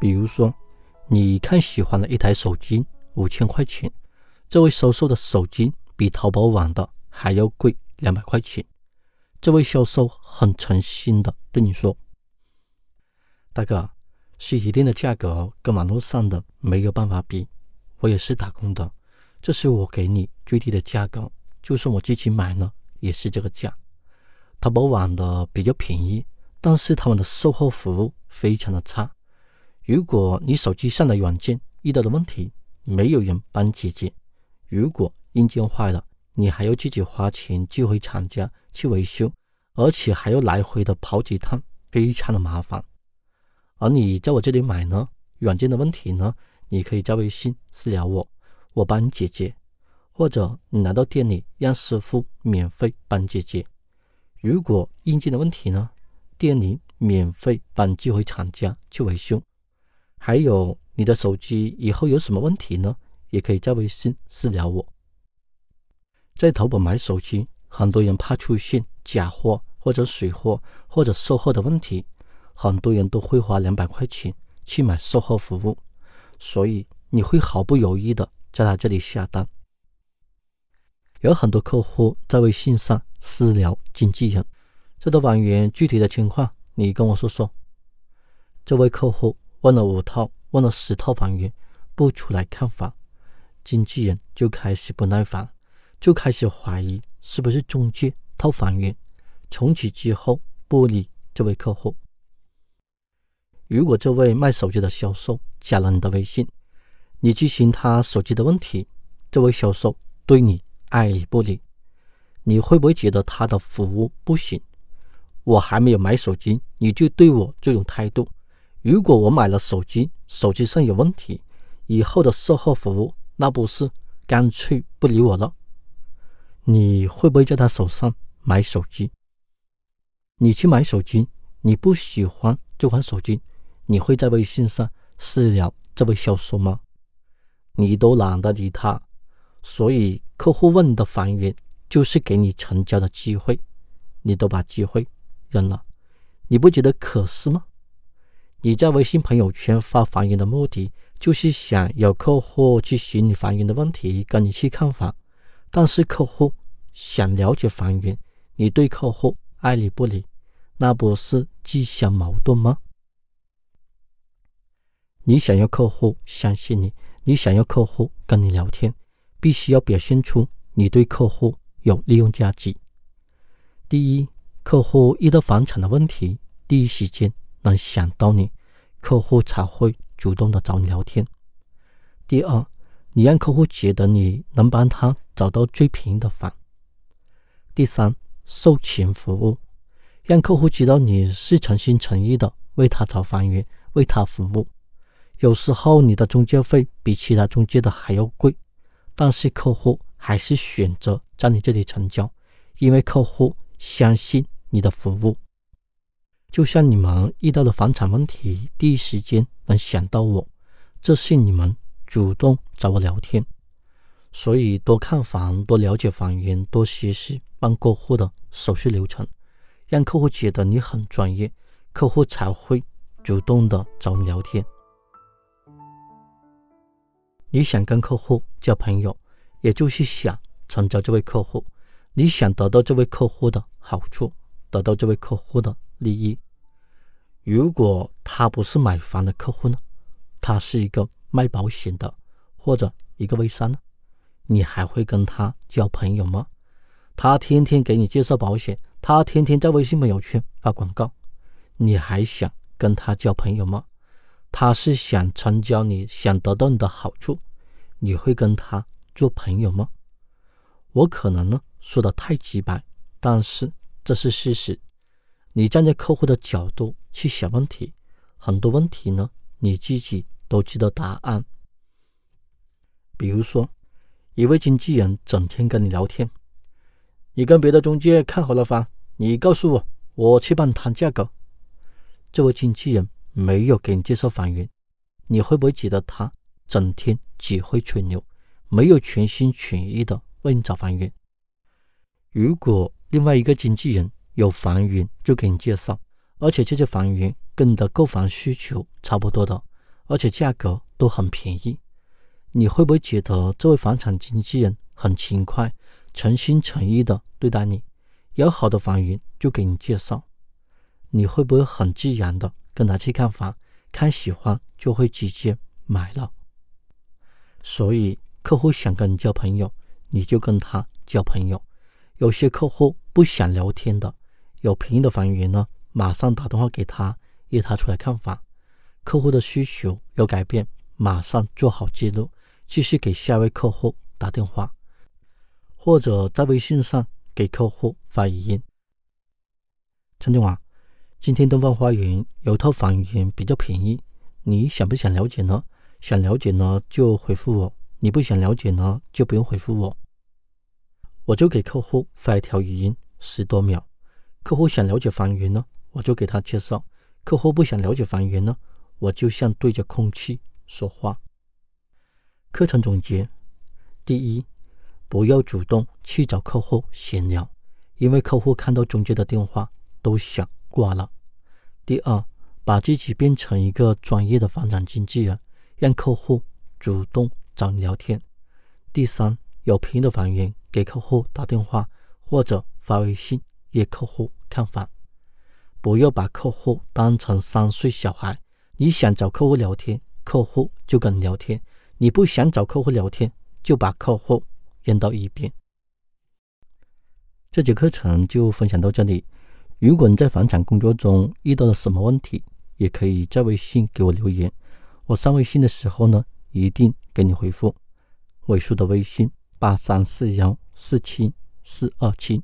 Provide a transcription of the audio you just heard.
比如说，你看喜欢的一台手机五千块钱，这位销售的手机比淘宝网的还要贵两百块钱。这位销售很诚心的对你说：“大哥，实体店的价格跟网络上的没有办法比，我也是打工的，这是我给你最低的价格，就算我自己买呢，也是这个价。淘宝网的比较便宜，但是他们的售后服务非常的差。如果你手机上的软件遇到的问题，没有人帮解决；如果硬件坏了，你还要自己花钱寄回厂家去维修，而且还要来回的跑几趟，非常的麻烦。”而你在我这里买呢，软件的问题呢，你可以在微信私聊我，我帮你解决，或者你来到店里让师傅免费帮解决。如果硬件的问题呢，店里免费帮寄回厂家去维修。还有你的手机以后有什么问题呢，也可以在微信私聊我。在淘宝买手机，很多人怕出现假货或者水货或者售后的问题。很多人都会花两百块钱去买售后服务，所以你会毫不犹豫的在他这里下单。有很多客户在微信上私聊经纪人，这个房源具体的情况你跟我说说。这位客户问了五套，问了十套房源，不出来看房，经纪人就开始不耐烦，就开始怀疑是不是中介套房源，从此之后不理这位客户。如果这位卖手机的销售加了你的微信，你咨询他手机的问题，这位销售对你爱理不理，你会不会觉得他的服务不行？我还没有买手机，你就对我这种态度。如果我买了手机，手机上有问题，以后的售后服务那不是干脆不理我了？你会不会在他手上买手机？你去买手机，你不喜欢这款手机？你会在微信上私聊这位销售吗？你都懒得理他，所以客户问的房源就是给你成交的机会，你都把机会扔了，你不觉得可惜吗？你在微信朋友圈发房源的目的就是想有客户去询你房源的问题，跟你去看房，但是客户想了解房源，你对客户爱理不理，那不是自相矛盾吗？你想要客户相信你，你想要客户跟你聊天，必须要表现出你对客户有利用价值。第一，客户遇到房产的问题，第一时间能想到你，客户才会主动的找你聊天。第二，你让客户觉得你能帮他找到最便宜的房。第三，售前服务，让客户知道你是诚心诚意的为他找房源，为他服务。有时候你的中介费比其他中介的还要贵，但是客户还是选择在你这里成交，因为客户相信你的服务。就像你们遇到的房产问题，第一时间能想到我，这是你们主动找我聊天。所以多看房，多了解房源，多学习办过户的手续流程，让客户觉得你很专业，客户才会主动的找你聊天。你想跟客户交朋友，也就是想成交这位客户，你想得到这位客户的好处，得到这位客户的利益。如果他不是买房的客户呢？他是一个卖保险的，或者一个微商呢？你还会跟他交朋友吗？他天天给你介绍保险，他天天在微信朋友圈发广告，你还想跟他交朋友吗？他是想成交，你想得到你的好处，你会跟他做朋友吗？我可能呢说的太直白，但是这是事实。你站在客户的角度去想问题，很多问题呢你自己都知道答案。比如说，一位经纪人整天跟你聊天，你跟别的中介看好了房，你告诉我，我去帮你谈价格。这位经纪人。没有给你介绍房源，你会不会觉得他整天只会吹牛，没有全心全意的为你找房源？如果另外一个经纪人有房源就给你介绍，而且这些房源跟你的购房需求差不多的，而且价格都很便宜。你会不会觉得这位房产经纪人很勤快、诚心诚意的对待你？有好的房源就给你介绍，你会不会很自然的跟他去看房？看喜欢就会直接买了。所以客户想跟你交朋友，你就跟他交朋友。有些客户不想聊天的，有便宜的房源呢，马上打电话给他，约他出来看房。客户的需求有改变，马上做好记录，继续给下一位客户打电话，或者在微信上给客户发语音。陈总啊，今天东方花园有套房源比较便宜，你想不想了解呢？想了解呢就回复我，你不想了解呢就不用回复我。我就给客户发一条语音，十多秒。客户想了解房源呢，我就给他介绍；客户不想了解房源呢，我就像对着空气说话。课程总结：第一，不要主动去找客户闲聊，因为客户看到中介的电话都想挂了。第二，把自己变成一个专业的房产经纪人，让客户主动找你聊天。第三，有便宜的房源。给客户打电话或者发微信约客户看房，不要把客户当成三岁小孩。你想找客户聊天，客户就跟你聊天；你不想找客户聊天，就把客户扔到一边。这节课程就分享到这里。如果你在房产工作中遇到了什么问题，也可以在微信给我留言。我上微信的时候呢，一定给你回复。尾数的微信八三四幺。四七四二七。